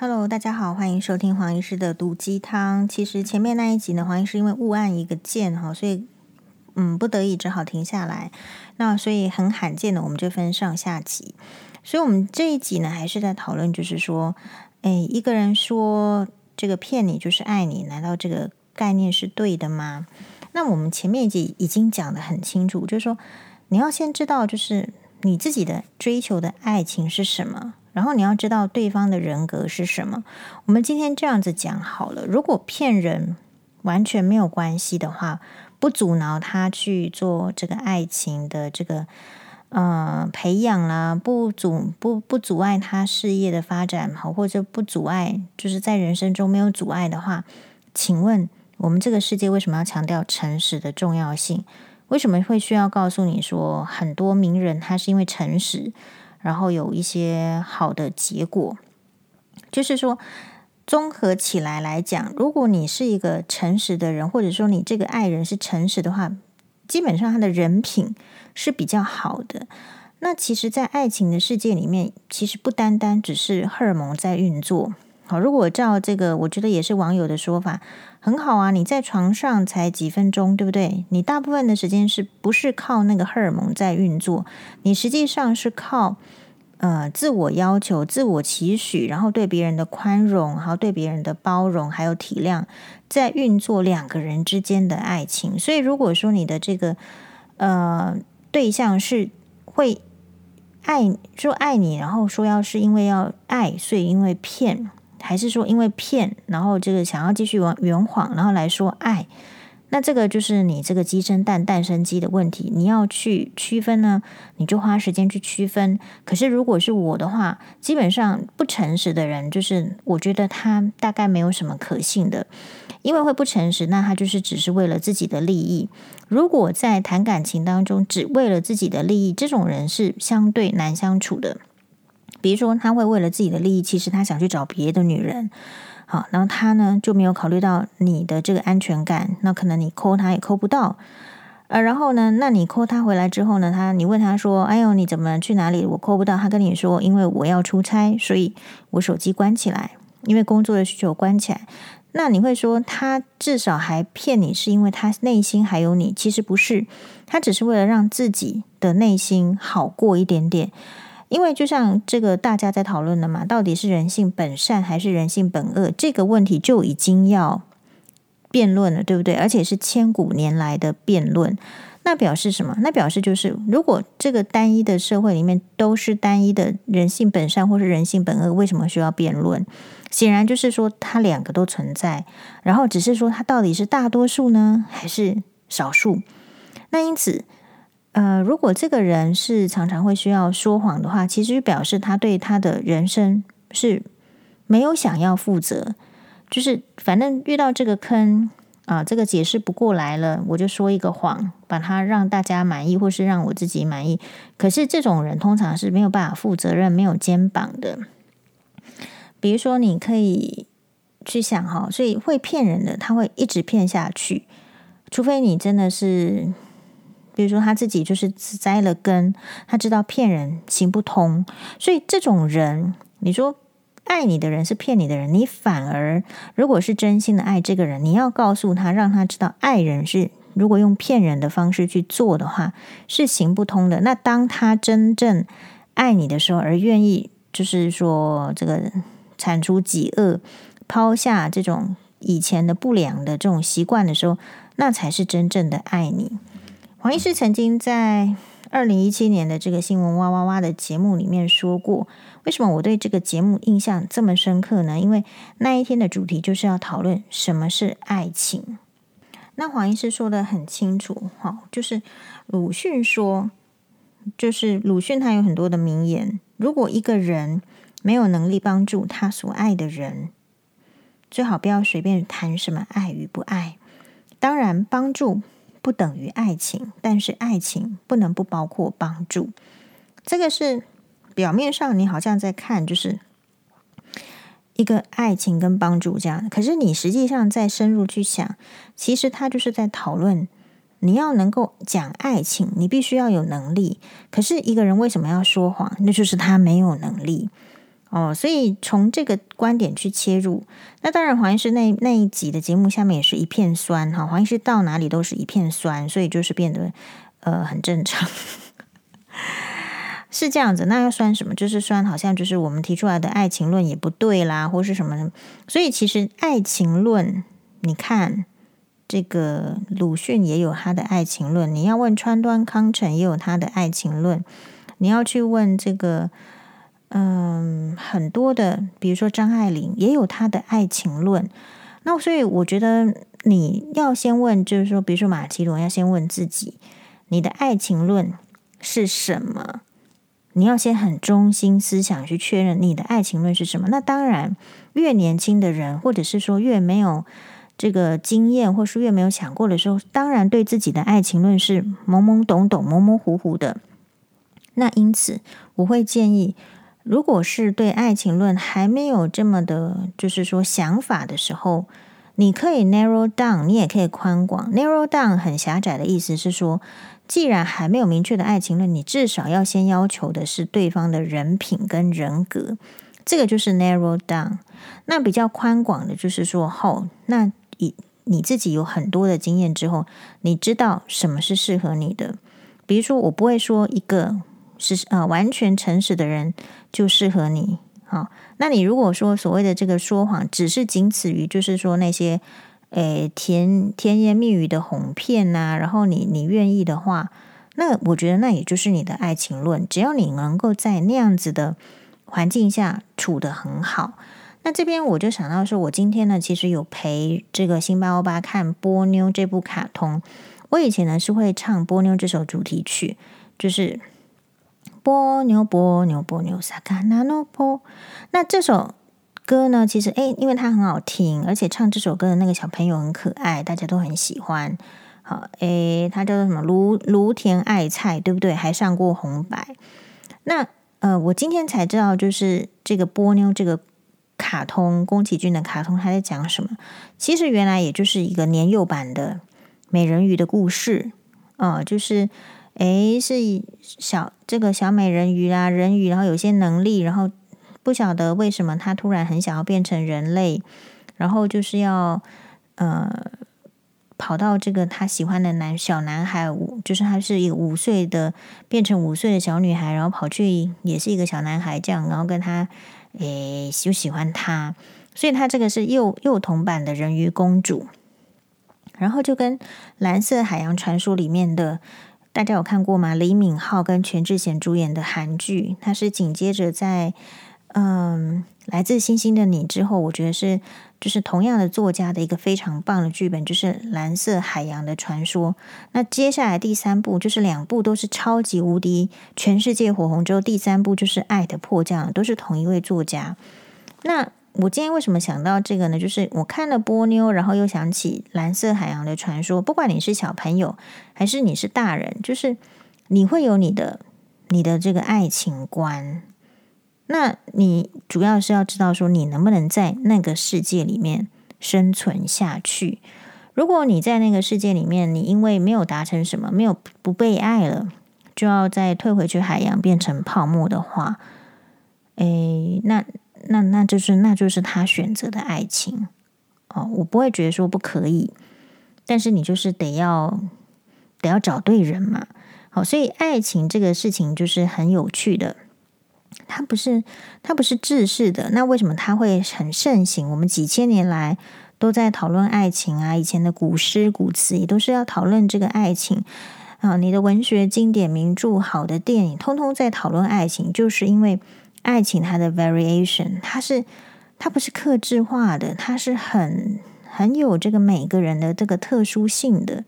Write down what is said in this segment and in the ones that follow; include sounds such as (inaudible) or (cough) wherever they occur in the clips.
Hello，大家好，欢迎收听黄医师的毒鸡汤。其实前面那一集呢，黄医师因为误按一个键哈，所以嗯，不得已只好停下来。那所以很罕见的，我们就分上下集。所以，我们这一集呢，还是在讨论，就是说，哎，一个人说这个骗你就是爱你，难道这个概念是对的吗？那我们前面一集已经讲得很清楚，就是说，你要先知道，就是你自己的追求的爱情是什么。然后你要知道对方的人格是什么。我们今天这样子讲好了，如果骗人完全没有关系的话，不阻挠他去做这个爱情的这个呃培养啦，不阻不不阻碍他事业的发展好，或者不阻碍就是在人生中没有阻碍的话，请问我们这个世界为什么要强调诚实的重要性？为什么会需要告诉你说很多名人他是因为诚实？然后有一些好的结果，就是说，综合起来来讲，如果你是一个诚实的人，或者说你这个爱人是诚实的话，基本上他的人品是比较好的。那其实，在爱情的世界里面，其实不单单只是荷尔蒙在运作。好，如果照这个，我觉得也是网友的说法，很好啊。你在床上才几分钟，对不对？你大部分的时间是不是靠那个荷尔蒙在运作？你实际上是靠呃自我要求、自我期许，然后对别人的宽容，然后对别人的包容，还有体谅，在运作两个人之间的爱情。所以，如果说你的这个呃对象是会爱说爱你，然后说要是因为要爱，所以因为骗。还是说因为骗，然后这个想要继续玩圆谎，然后来说爱，那这个就是你这个鸡生蛋，蛋生鸡的问题。你要去区分呢，你就花时间去区分。可是如果是我的话，基本上不诚实的人，就是我觉得他大概没有什么可信的，因为会不诚实，那他就是只是为了自己的利益。如果在谈感情当中只为了自己的利益，这种人是相对难相处的。比如说，他会为了自己的利益，其实他想去找别的女人，好，然后他呢就没有考虑到你的这个安全感，那可能你抠他也抠不到，呃，然后呢，那你抠他回来之后呢，他你问他说：“哎呦，你怎么去哪里？我抠不到。”他跟你说：“因为我要出差，所以我手机关起来，因为工作的需求关起来。”那你会说他至少还骗你，是因为他内心还有你？其实不是，他只是为了让自己的内心好过一点点。因为就像这个大家在讨论的嘛，到底是人性本善还是人性本恶？这个问题就已经要辩论了，对不对？而且是千古年来的辩论。那表示什么？那表示就是，如果这个单一的社会里面都是单一的人性本善或是人性本恶，为什么需要辩论？显然就是说，它两个都存在，然后只是说它到底是大多数呢，还是少数？那因此。呃，如果这个人是常常会需要说谎的话，其实表示他对他的人生是没有想要负责，就是反正遇到这个坑啊，这个解释不过来了，我就说一个谎，把它让大家满意，或是让我自己满意。可是这种人通常是没有办法负责任、没有肩膀的。比如说，你可以去想哈，所以会骗人的，他会一直骗下去，除非你真的是。比如说他自己就是栽了根，他知道骗人行不通，所以这种人，你说爱你的人是骗你的人，你反而如果是真心的爱这个人，你要告诉他，让他知道爱人是如果用骗人的方式去做的话是行不通的。那当他真正爱你的时候，而愿意就是说这个铲除己恶，抛下这种以前的不良的这种习惯的时候，那才是真正的爱你。黄医师曾经在二零一七年的这个新闻哇哇哇的节目里面说过，为什么我对这个节目印象这么深刻呢？因为那一天的主题就是要讨论什么是爱情。那黄医师说得很清楚，哈，就是鲁迅说，就是鲁迅他有很多的名言，如果一个人没有能力帮助他所爱的人，最好不要随便谈什么爱与不爱。当然，帮助。不等于爱情，但是爱情不能不包括帮助。这个是表面上你好像在看，就是一个爱情跟帮助这样。可是你实际上再深入去想，其实他就是在讨论，你要能够讲爱情，你必须要有能力。可是一个人为什么要说谎？那就是他没有能力。哦，所以从这个观点去切入，那当然黄医师那那一集的节目下面也是一片酸哈，黄医师到哪里都是一片酸，所以就是变得呃很正常，(laughs) 是这样子。那要酸什么？就是酸，好像就是我们提出来的爱情论也不对啦，或是什么？所以其实爱情论，你看这个鲁迅也有他的爱情论，你要问川端康成也有他的爱情论，你要去问这个。嗯，很多的，比如说张爱玲也有她的爱情论。那所以我觉得你要先问，就是说，比如说马其顿要先问自己，你的爱情论是什么？你要先很中心思想去确认你的爱情论是什么。那当然，越年轻的人，或者是说越没有这个经验，或是越没有想过的时候，当然对自己的爱情论是懵懵懂懂、模模糊糊的。那因此，我会建议。如果是对爱情论还没有这么的，就是说想法的时候，你可以 narrow down，你也可以宽广。narrow down 很狭窄的意思是说，既然还没有明确的爱情论，你至少要先要求的是对方的人品跟人格，这个就是 narrow down。那比较宽广的就是说，后那以你自己有很多的经验之后，你知道什么是适合你的。比如说，我不会说一个。是啊，完全诚实的人就适合你。好，那你如果说所谓的这个说谎，只是仅此于就是说那些诶甜甜言蜜语的哄骗呐、然后你你愿意的话，那我觉得那也就是你的爱情论。只要你能够在那样子的环境下处得很好，那这边我就想到说，我今天呢其实有陪这个辛巴欧巴看《波妞》这部卡通。我以前呢是会唱《波妞》这首主题曲，就是。波牛波牛波牛萨卡纳诺波，那这首歌呢？其实诶，因为它很好听，而且唱这首歌的那个小朋友很可爱，大家都很喜欢。好，诶，他叫做什么？芦芦田爱菜，对不对？还上过红白。那呃，我今天才知道，就是这个波妞这个卡通，宫崎骏的卡通，他在讲什么？其实原来也就是一个年幼版的美人鱼的故事啊，就是。诶，是小这个小美人鱼啊，人鱼，然后有些能力，然后不晓得为什么他突然很想要变成人类，然后就是要呃跑到这个他喜欢的男小男孩，五就是他是一个五岁的变成五岁的小女孩，然后跑去也是一个小男孩这样，然后跟他诶就喜欢他，所以他这个是幼幼童版的人鱼公主，然后就跟蓝色海洋传说里面的。大家有看过吗？李敏镐跟全智贤主演的韩剧，它是紧接着在嗯《来自星星的你》之后，我觉得是就是同样的作家的一个非常棒的剧本，就是《蓝色海洋的传说》。那接下来第三部就是两部都是超级无敌全世界火红之后，第三部就是《爱的迫降》，都是同一位作家。那我今天为什么想到这个呢？就是我看了波妞，然后又想起蓝色海洋的传说。不管你是小朋友还是你是大人，就是你会有你的你的这个爱情观。那你主要是要知道说，你能不能在那个世界里面生存下去。如果你在那个世界里面，你因为没有达成什么，没有不被爱了，就要再退回去海洋变成泡沫的话，诶，那。那那就是那就是他选择的爱情哦，我不会觉得说不可以，但是你就是得要得要找对人嘛。好，所以爱情这个事情就是很有趣的，它不是它不是制式的。那为什么它会很盛行？我们几千年来都在讨论爱情啊，以前的古诗古词也都是要讨论这个爱情啊。你的文学经典名著、好的电影，通通在讨论爱情，就是因为。爱情它的 variation，它是它不是克制化的，它是很很有这个每个人的这个特殊性的。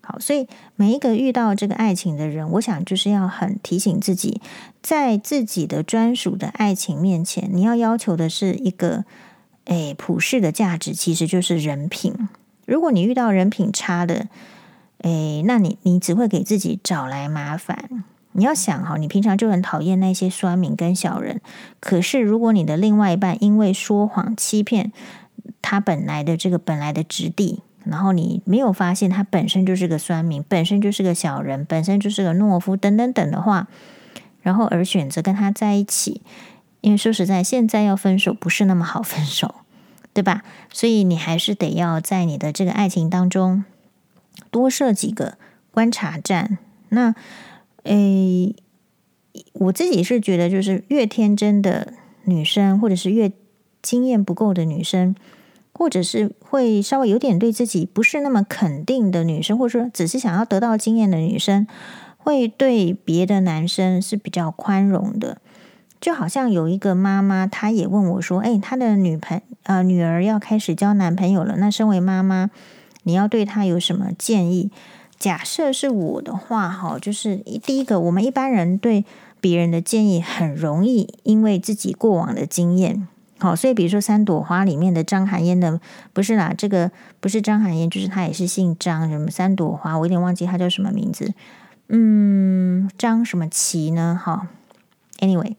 好，所以每一个遇到这个爱情的人，我想就是要很提醒自己，在自己的专属的爱情面前，你要要求的是一个诶普世的价值，其实就是人品。如果你遇到人品差的，诶，那你你只会给自己找来麻烦。你要想哈，你平常就很讨厌那些酸民跟小人，可是如果你的另外一半因为说谎欺骗他本来的这个本来的质地，然后你没有发现他本身就是个酸民，本身就是个小人，本身就是个懦夫等等等的话，然后而选择跟他在一起，因为说实在，现在要分手不是那么好分手，对吧？所以你还是得要在你的这个爱情当中多设几个观察站。那，诶，我自己是觉得，就是越天真的女生，或者是越经验不够的女生，或者是会稍微有点对自己不是那么肯定的女生，或者说只是想要得到经验的女生，会对别的男生是比较宽容的。就好像有一个妈妈，她也问我说：“哎，她的女朋呃女儿要开始交男朋友了，那身为妈妈，你要对她有什么建议？”假设是我的话，哈，就是第一个，我们一般人对别人的建议很容易，因为自己过往的经验，好，所以比如说《三朵花》里面的张含烟的，不是啦，这个不是张含烟，就是他也是姓张，什么三朵花，我有点忘记他叫什么名字，嗯，张什么琪呢？哈，anyway，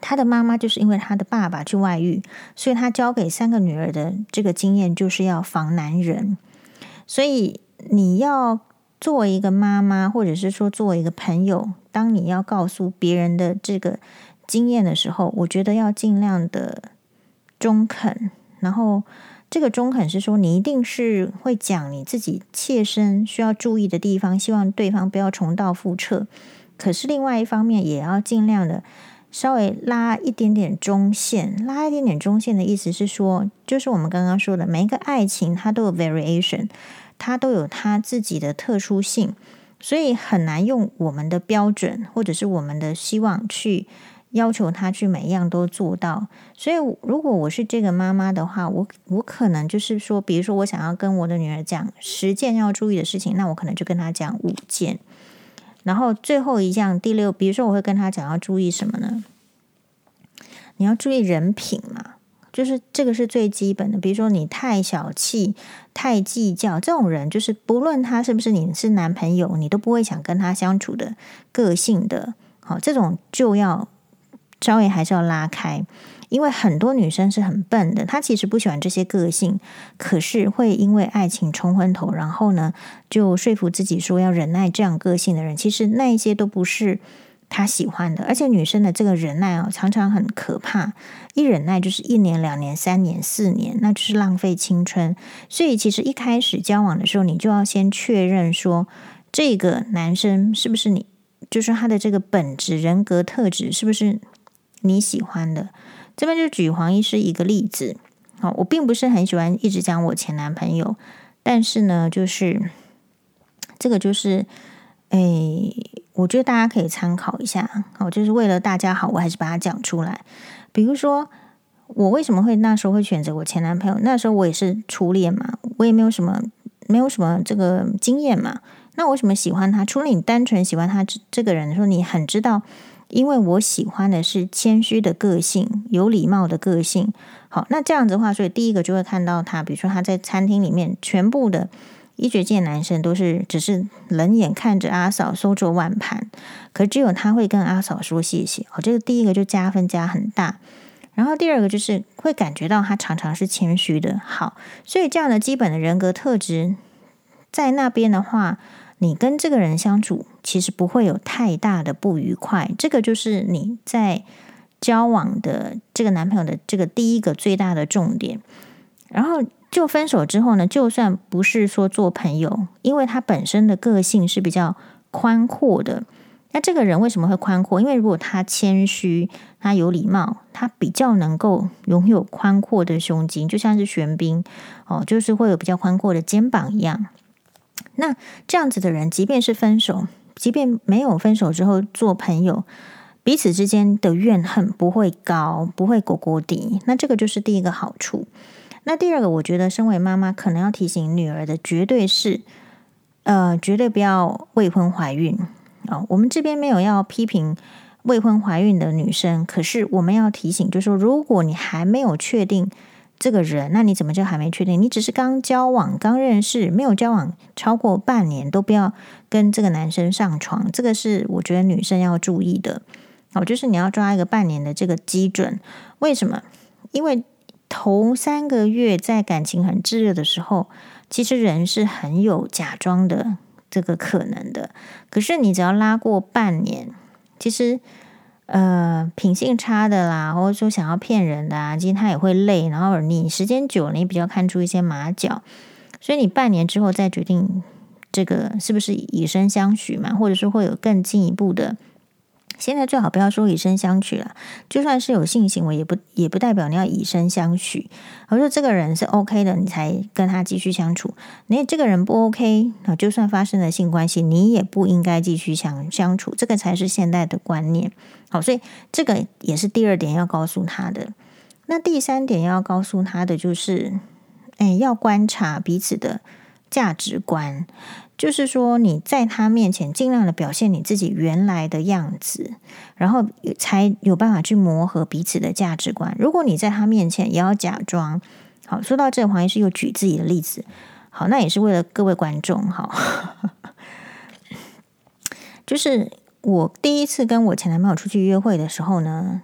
他的妈妈就是因为他的爸爸去外遇，所以他教给三个女儿的这个经验就是要防男人，所以。你要作为一个妈妈，或者是说作为一个朋友，当你要告诉别人的这个经验的时候，我觉得要尽量的中肯。然后，这个中肯是说，你一定是会讲你自己切身需要注意的地方，希望对方不要重蹈覆辙。可是另外一方面，也要尽量的稍微拉一点点中线。拉一点点中线的意思是说，就是我们刚刚说的，每一个爱情它都有 variation。他都有他自己的特殊性，所以很难用我们的标准或者是我们的希望去要求他去每一样都做到。所以，如果我是这个妈妈的话，我我可能就是说，比如说我想要跟我的女儿讲十件要注意的事情，那我可能就跟她讲五件。然后最后一项第六，比如说我会跟她讲要注意什么呢？你要注意人品嘛。就是这个是最基本的，比如说你太小气、太计较，这种人就是不论他是不是你是男朋友，你都不会想跟他相处的个性的。好，这种就要稍微还是要拉开，因为很多女生是很笨的，她其实不喜欢这些个性，可是会因为爱情冲昏头，然后呢就说服自己说要忍耐这样个性的人，其实那一些都不是。他喜欢的，而且女生的这个忍耐哦，常常很可怕。一忍耐就是一年、两年、三年、四年，那就是浪费青春。所以，其实一开始交往的时候，你就要先确认说，这个男生是不是你，就是他的这个本质、人格特质是不是你喜欢的。这边就举黄医师一个例子。好，我并不是很喜欢一直讲我前男朋友，但是呢，就是这个就是。哎，我觉得大家可以参考一下，好，就是为了大家好，我还是把它讲出来。比如说，我为什么会那时候会选择我前男朋友？那时候我也是初恋嘛，我也没有什么，没有什么这个经验嘛。那为什么喜欢他？除了你单纯喜欢他这个人的时候，你很知道，因为我喜欢的是谦虚的个性，有礼貌的个性。好，那这样子的话，所以第一个就会看到他，比如说他在餐厅里面全部的。医学界男生都是只是冷眼看着阿嫂收桌碗盘，可只有他会跟阿嫂说谢谢。哦，这个第一个就加分加很大。然后第二个就是会感觉到他常常是谦虚的。好，所以这样的基本的人格特质在那边的话，你跟这个人相处其实不会有太大的不愉快。这个就是你在交往的这个男朋友的这个第一个最大的重点。然后。就分手之后呢，就算不是说做朋友，因为他本身的个性是比较宽阔的。那这个人为什么会宽阔？因为如果他谦虚，他有礼貌，他比较能够拥有宽阔的胸襟，就像是玄彬哦，就是会有比较宽阔的肩膀一样。那这样子的人，即便是分手，即便没有分手之后做朋友，彼此之间的怨恨不会高，不会狗狗底。那这个就是第一个好处。那第二个，我觉得身为妈妈，可能要提醒女儿的，绝对是，呃，绝对不要未婚怀孕啊、我们这边没有要批评未婚怀孕的女生，可是我们要提醒，就是说，如果你还没有确定这个人，那你怎么就还没确定？你只是刚交往、刚认识，没有交往超过半年，都不要跟这个男生上床。这个是我觉得女生要注意的哦，就是你要抓一个半年的这个基准。为什么？因为头三个月在感情很炙热的时候，其实人是很有假装的这个可能的。可是你只要拉过半年，其实呃品性差的啦，或者说想要骗人的啊，其实他也会累。然后你时间久了，你比较看出一些马脚，所以你半年之后再决定这个是不是以身相许嘛，或者说会有更进一步的。现在最好不要说以身相许了，就算是有性行为，也不也不代表你要以身相许。我说这个人是 OK 的，你才跟他继续相处。你这个人不 OK，那就算发生了性关系，你也不应该继续相相处。这个才是现代的观念。好，所以这个也是第二点要告诉他的。那第三点要告诉他的就是，哎，要观察彼此的价值观。就是说，你在他面前尽量的表现你自己原来的样子，然后才有办法去磨合彼此的价值观。如果你在他面前也要假装，好，说到这，黄医师又举自己的例子，好，那也是为了各位观众，好，(laughs) 就是我第一次跟我前男朋友出去约会的时候呢，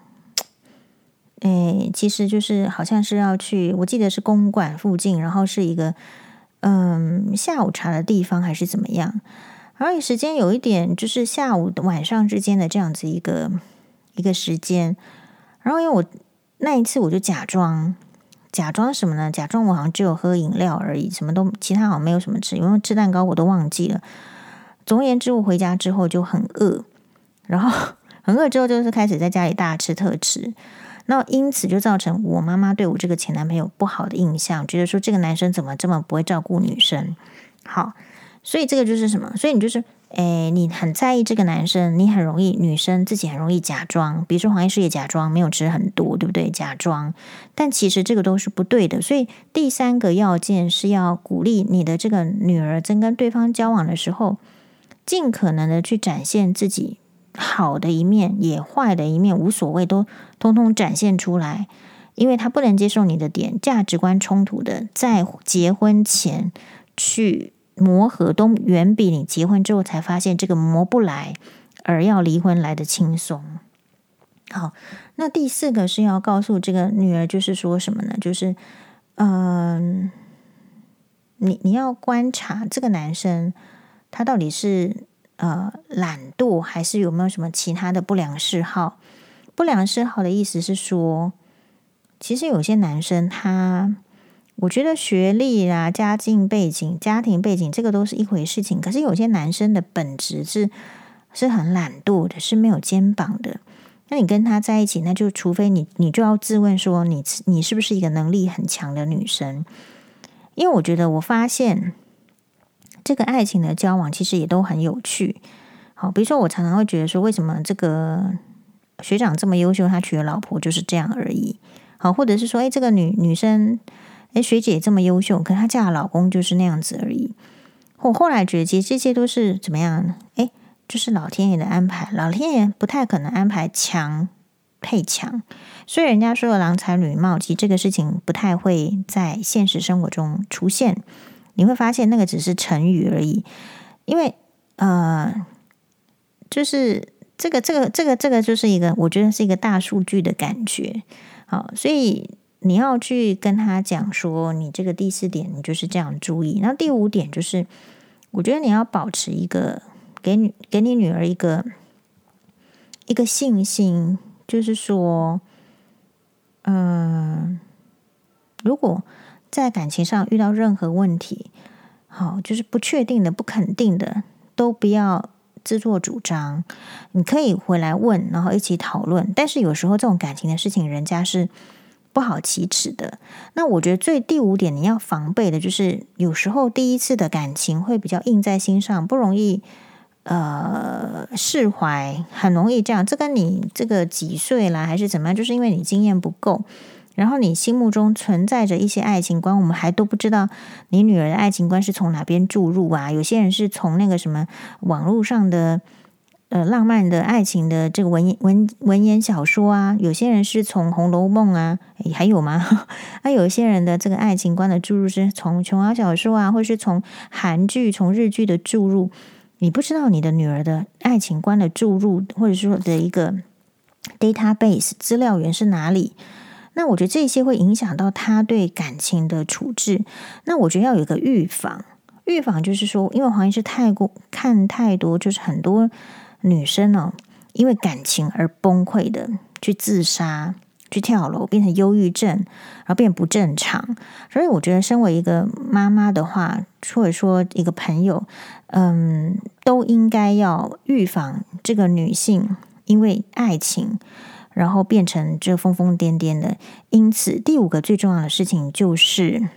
诶，其实就是好像是要去，我记得是公馆附近，然后是一个。嗯，下午茶的地方还是怎么样？而且时间有一点，就是下午晚上之间的这样子一个一个时间。然后因为我那一次我就假装假装什么呢？假装我好像只有喝饮料而已，什么都其他好像没有什么吃，因为吃蛋糕我都忘记了。总而言之，我回家之后就很饿，然后 (laughs) 很饿之后就是开始在家里大吃特吃。那因此就造成我妈妈对我这个前男朋友不好的印象，觉得说这个男生怎么这么不会照顾女生。好，所以这个就是什么？所以你就是，诶，你很在意这个男生，你很容易女生自己很容易假装，比如说黄医师也假装没有吃很多，对不对？假装，但其实这个都是不对的。所以第三个要件是要鼓励你的这个女儿在跟对方交往的时候，尽可能的去展现自己。好的一面也坏的一面无所谓，都通通展现出来，因为他不能接受你的点，价值观冲突的，在结婚前去磨合，都远比你结婚之后才发现这个磨不来而要离婚来的轻松。好，那第四个是要告诉这个女儿，就是说什么呢？就是，嗯、你你要观察这个男生，他到底是。呃，懒惰还是有没有什么其他的不良嗜好？不良嗜好的意思是说，其实有些男生他，我觉得学历啊、家境背景、家庭背景这个都是一回事情。可是有些男生的本质是是很懒惰的，是没有肩膀的。那你跟他在一起，那就除非你你就要自问说，你你是不是一个能力很强的女生？因为我觉得我发现。这个爱情的交往其实也都很有趣，好，比如说我常常会觉得说，为什么这个学长这么优秀，他娶的老婆就是这样而已，好，或者是说，哎，这个女女生，哎，学姐这么优秀，可她嫁的老公就是那样子而已。我后来觉得，其实这些都是怎么样？哎，就是老天爷的安排，老天爷不太可能安排强配强，所以人家说的郎才女貌，其实这个事情不太会在现实生活中出现。你会发现那个只是成语而已，因为呃，就是这个这个这个这个就是一个，我觉得是一个大数据的感觉。好，所以你要去跟他讲说，你这个第四点你就是这样注意。那第五点就是，我觉得你要保持一个给女给你女儿一个一个信心，就是说，嗯、如果。在感情上遇到任何问题，好，就是不确定的、不肯定的，都不要自作主张。你可以回来问，然后一起讨论。但是有时候这种感情的事情，人家是不好启齿的。那我觉得最第五点你要防备的就是，有时候第一次的感情会比较印在心上，不容易呃释怀，很容易这样。这跟你这个几岁啦，还是怎么样？就是因为你经验不够。然后你心目中存在着一些爱情观，我们还都不知道你女儿的爱情观是从哪边注入啊？有些人是从那个什么网络上的呃浪漫的爱情的这个文文文言小说啊，有些人是从《红楼梦》啊，还有吗？(laughs) 啊，有些人的这个爱情观的注入是从琼瑶小说啊，或是从韩剧、从日剧的注入，你不知道你的女儿的爱情观的注入，或者说的一个 database 资料源是哪里？那我觉得这些会影响到他对感情的处置。那我觉得要有一个预防，预防就是说，因为黄医师太过看太多，就是很多女生哦，因为感情而崩溃的，去自杀、去跳楼，变成忧郁症，然后变不正常。所以我觉得，身为一个妈妈的话，或者说一个朋友，嗯，都应该要预防这个女性因为爱情，然后变成这疯疯癫癫的。因此，第五个最重要的事情就是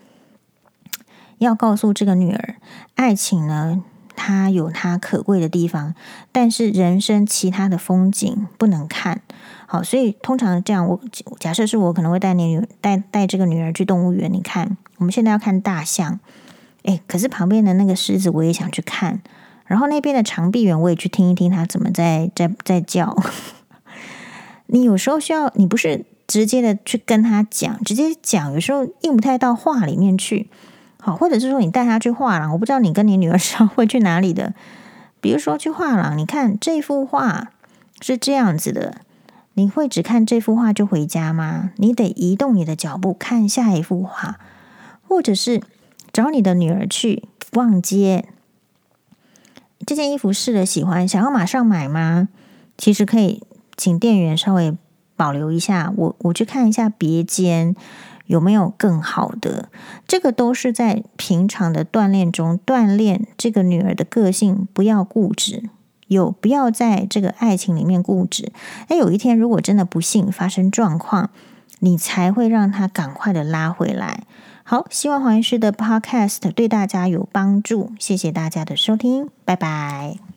要告诉这个女儿，爱情呢，它有它可贵的地方，但是人生其他的风景不能看。好，所以通常这样，我假设是我可能会带你女带带这个女儿去动物园。你看，我们现在要看大象，诶，可是旁边的那个狮子我也想去看，然后那边的长臂猿我也去听一听它怎么在在在叫。你有时候需要，你不是直接的去跟他讲，直接讲有时候应不太到话里面去。好，或者是说你带他去画廊，我不知道你跟你女儿是要会去哪里的。比如说去画廊，你看这幅画是这样子的，你会只看这幅画就回家吗？你得移动你的脚步看下一幅画，或者是找你的女儿去逛街。这件衣服试了喜欢，想要马上买吗？其实可以请店员稍微保留一下，我我去看一下别间。有没有更好的？这个都是在平常的锻炼中锻炼这个女儿的个性，不要固执，有不要在这个爱情里面固执。哎，有一天如果真的不幸发生状况，你才会让她赶快的拉回来。好，希望黄医师的 Podcast 对大家有帮助，谢谢大家的收听，拜拜。